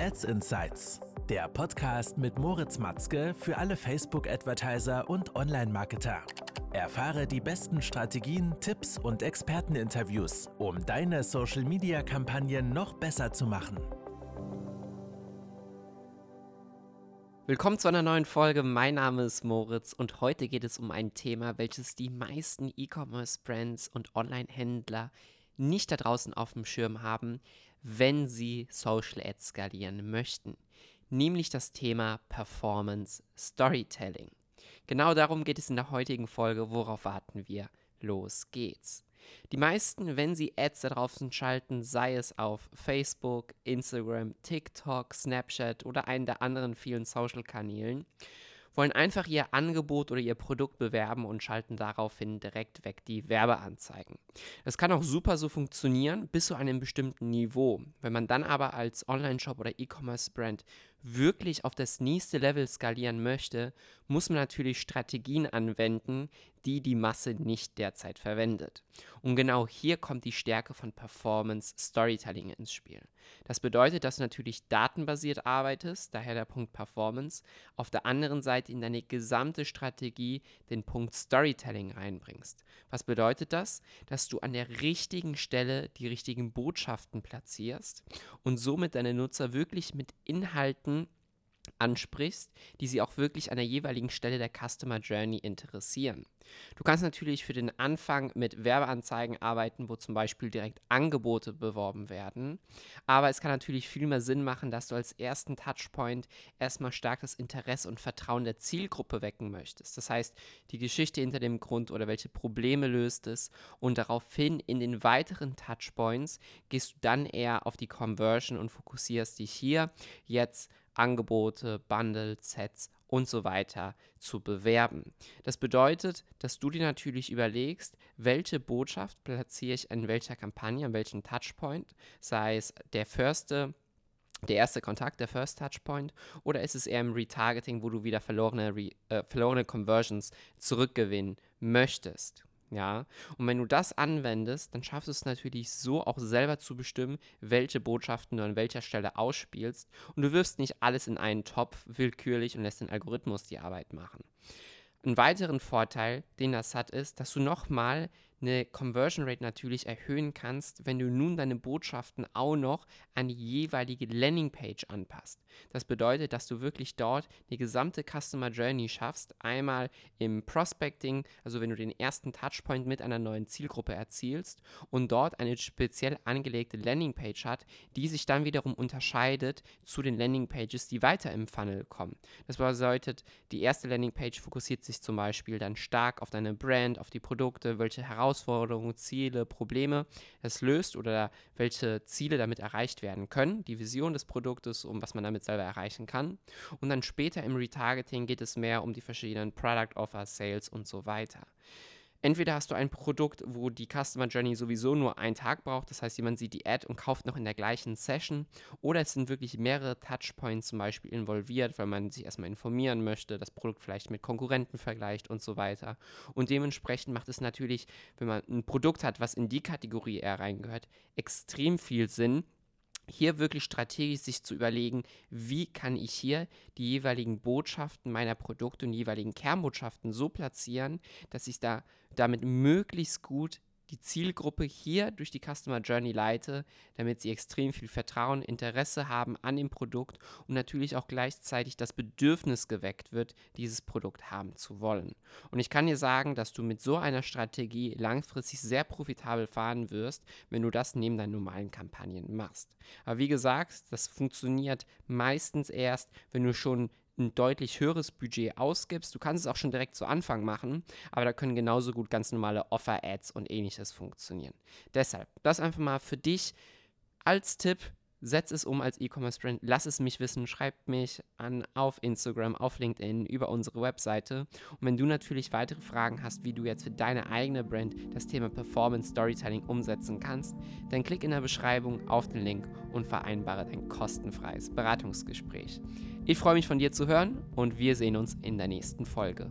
Ads Insights, der Podcast mit Moritz Matzke für alle Facebook-Advertiser und Online-Marketer. Erfahre die besten Strategien, Tipps und Experteninterviews, um deine Social-Media-Kampagnen noch besser zu machen. Willkommen zu einer neuen Folge. Mein Name ist Moritz und heute geht es um ein Thema, welches die meisten E-Commerce-Brands und Online-Händler nicht da draußen auf dem Schirm haben, wenn sie Social Ads skalieren möchten, nämlich das Thema Performance Storytelling. Genau darum geht es in der heutigen Folge. Worauf warten wir? Los geht's. Die meisten, wenn sie Ads da draußen schalten, sei es auf Facebook, Instagram, TikTok, Snapchat oder einen der anderen vielen Social-Kanälen, wollen einfach ihr Angebot oder ihr Produkt bewerben und schalten daraufhin direkt weg die Werbeanzeigen. Das kann auch super so funktionieren bis zu einem bestimmten Niveau. Wenn man dann aber als Online-Shop oder E-Commerce-Brand wirklich auf das nächste Level skalieren möchte, muss man natürlich Strategien anwenden, die die Masse nicht derzeit verwendet. Und genau hier kommt die Stärke von Performance Storytelling ins Spiel. Das bedeutet, dass du natürlich datenbasiert arbeitest, daher der Punkt Performance, auf der anderen Seite in deine gesamte Strategie den Punkt Storytelling reinbringst. Was bedeutet das? Dass du an der richtigen Stelle die richtigen Botschaften platzierst und somit deine Nutzer wirklich mit Inhalten ansprichst, die sie auch wirklich an der jeweiligen Stelle der Customer Journey interessieren. Du kannst natürlich für den Anfang mit Werbeanzeigen arbeiten, wo zum Beispiel direkt Angebote beworben werden. Aber es kann natürlich viel mehr Sinn machen, dass du als ersten Touchpoint erstmal stark das Interesse und Vertrauen der Zielgruppe wecken möchtest. Das heißt, die Geschichte hinter dem Grund oder welche Probleme löst es und daraufhin in den weiteren Touchpoints gehst du dann eher auf die Conversion und fokussierst dich hier jetzt Angebote, Bundles, Sets und so weiter zu bewerben. Das bedeutet, dass du dir natürlich überlegst, welche Botschaft platziere ich in welcher Kampagne, an welchem Touchpoint, sei es der erste der erste Kontakt, der First Touchpoint, oder ist es eher im Retargeting, wo du wieder verlorene, Re äh, verlorene Conversions zurückgewinnen möchtest? Ja, und wenn du das anwendest, dann schaffst du es natürlich so auch selber zu bestimmen, welche Botschaften du an welcher Stelle ausspielst. Und du wirfst nicht alles in einen Topf willkürlich und lässt den Algorithmus die Arbeit machen. Einen weiteren Vorteil, den das hat, ist, dass du nochmal eine Conversion Rate natürlich erhöhen kannst, wenn du nun deine Botschaften auch noch an die jeweilige Landingpage anpasst. Das bedeutet, dass du wirklich dort die gesamte Customer Journey schaffst, einmal im Prospecting, also wenn du den ersten Touchpoint mit einer neuen Zielgruppe erzielst und dort eine speziell angelegte Landingpage hat, die sich dann wiederum unterscheidet zu den Landingpages, die weiter im Funnel kommen. Das bedeutet, die erste Landingpage fokussiert sich zum Beispiel dann stark auf deine Brand, auf die Produkte, welche Herausforderungen Herausforderungen, Ziele, Probleme es löst oder welche Ziele damit erreicht werden können, die Vision des Produktes, um was man damit selber erreichen kann. Und dann später im Retargeting geht es mehr um die verschiedenen Product Offers, Sales und so weiter. Entweder hast du ein Produkt, wo die Customer Journey sowieso nur einen Tag braucht, das heißt, jemand sieht die Ad und kauft noch in der gleichen Session, oder es sind wirklich mehrere Touchpoints zum Beispiel involviert, weil man sich erstmal informieren möchte, das Produkt vielleicht mit Konkurrenten vergleicht und so weiter. Und dementsprechend macht es natürlich, wenn man ein Produkt hat, was in die Kategorie eher reingehört, extrem viel Sinn, hier wirklich strategisch sich zu überlegen, wie kann ich hier die jeweiligen Botschaften meiner Produkte und jeweiligen Kernbotschaften so platzieren, dass ich da damit möglichst gut die Zielgruppe hier durch die Customer Journey leite, damit sie extrem viel Vertrauen, Interesse haben an dem Produkt und natürlich auch gleichzeitig das Bedürfnis geweckt wird, dieses Produkt haben zu wollen. Und ich kann dir sagen, dass du mit so einer Strategie langfristig sehr profitabel fahren wirst, wenn du das neben deinen normalen Kampagnen machst. Aber wie gesagt, das funktioniert meistens erst, wenn du schon ein deutlich höheres Budget ausgibst. Du kannst es auch schon direkt zu Anfang machen, aber da können genauso gut ganz normale Offer-Ads und ähnliches funktionieren. Deshalb, das einfach mal für dich als Tipp. Setz es um als E-Commerce-Brand, lass es mich wissen, schreib mich an auf Instagram, auf LinkedIn, über unsere Webseite. Und wenn du natürlich weitere Fragen hast, wie du jetzt für deine eigene Brand das Thema Performance Storytelling umsetzen kannst, dann klick in der Beschreibung auf den Link und vereinbare dein kostenfreies Beratungsgespräch. Ich freue mich von dir zu hören und wir sehen uns in der nächsten Folge.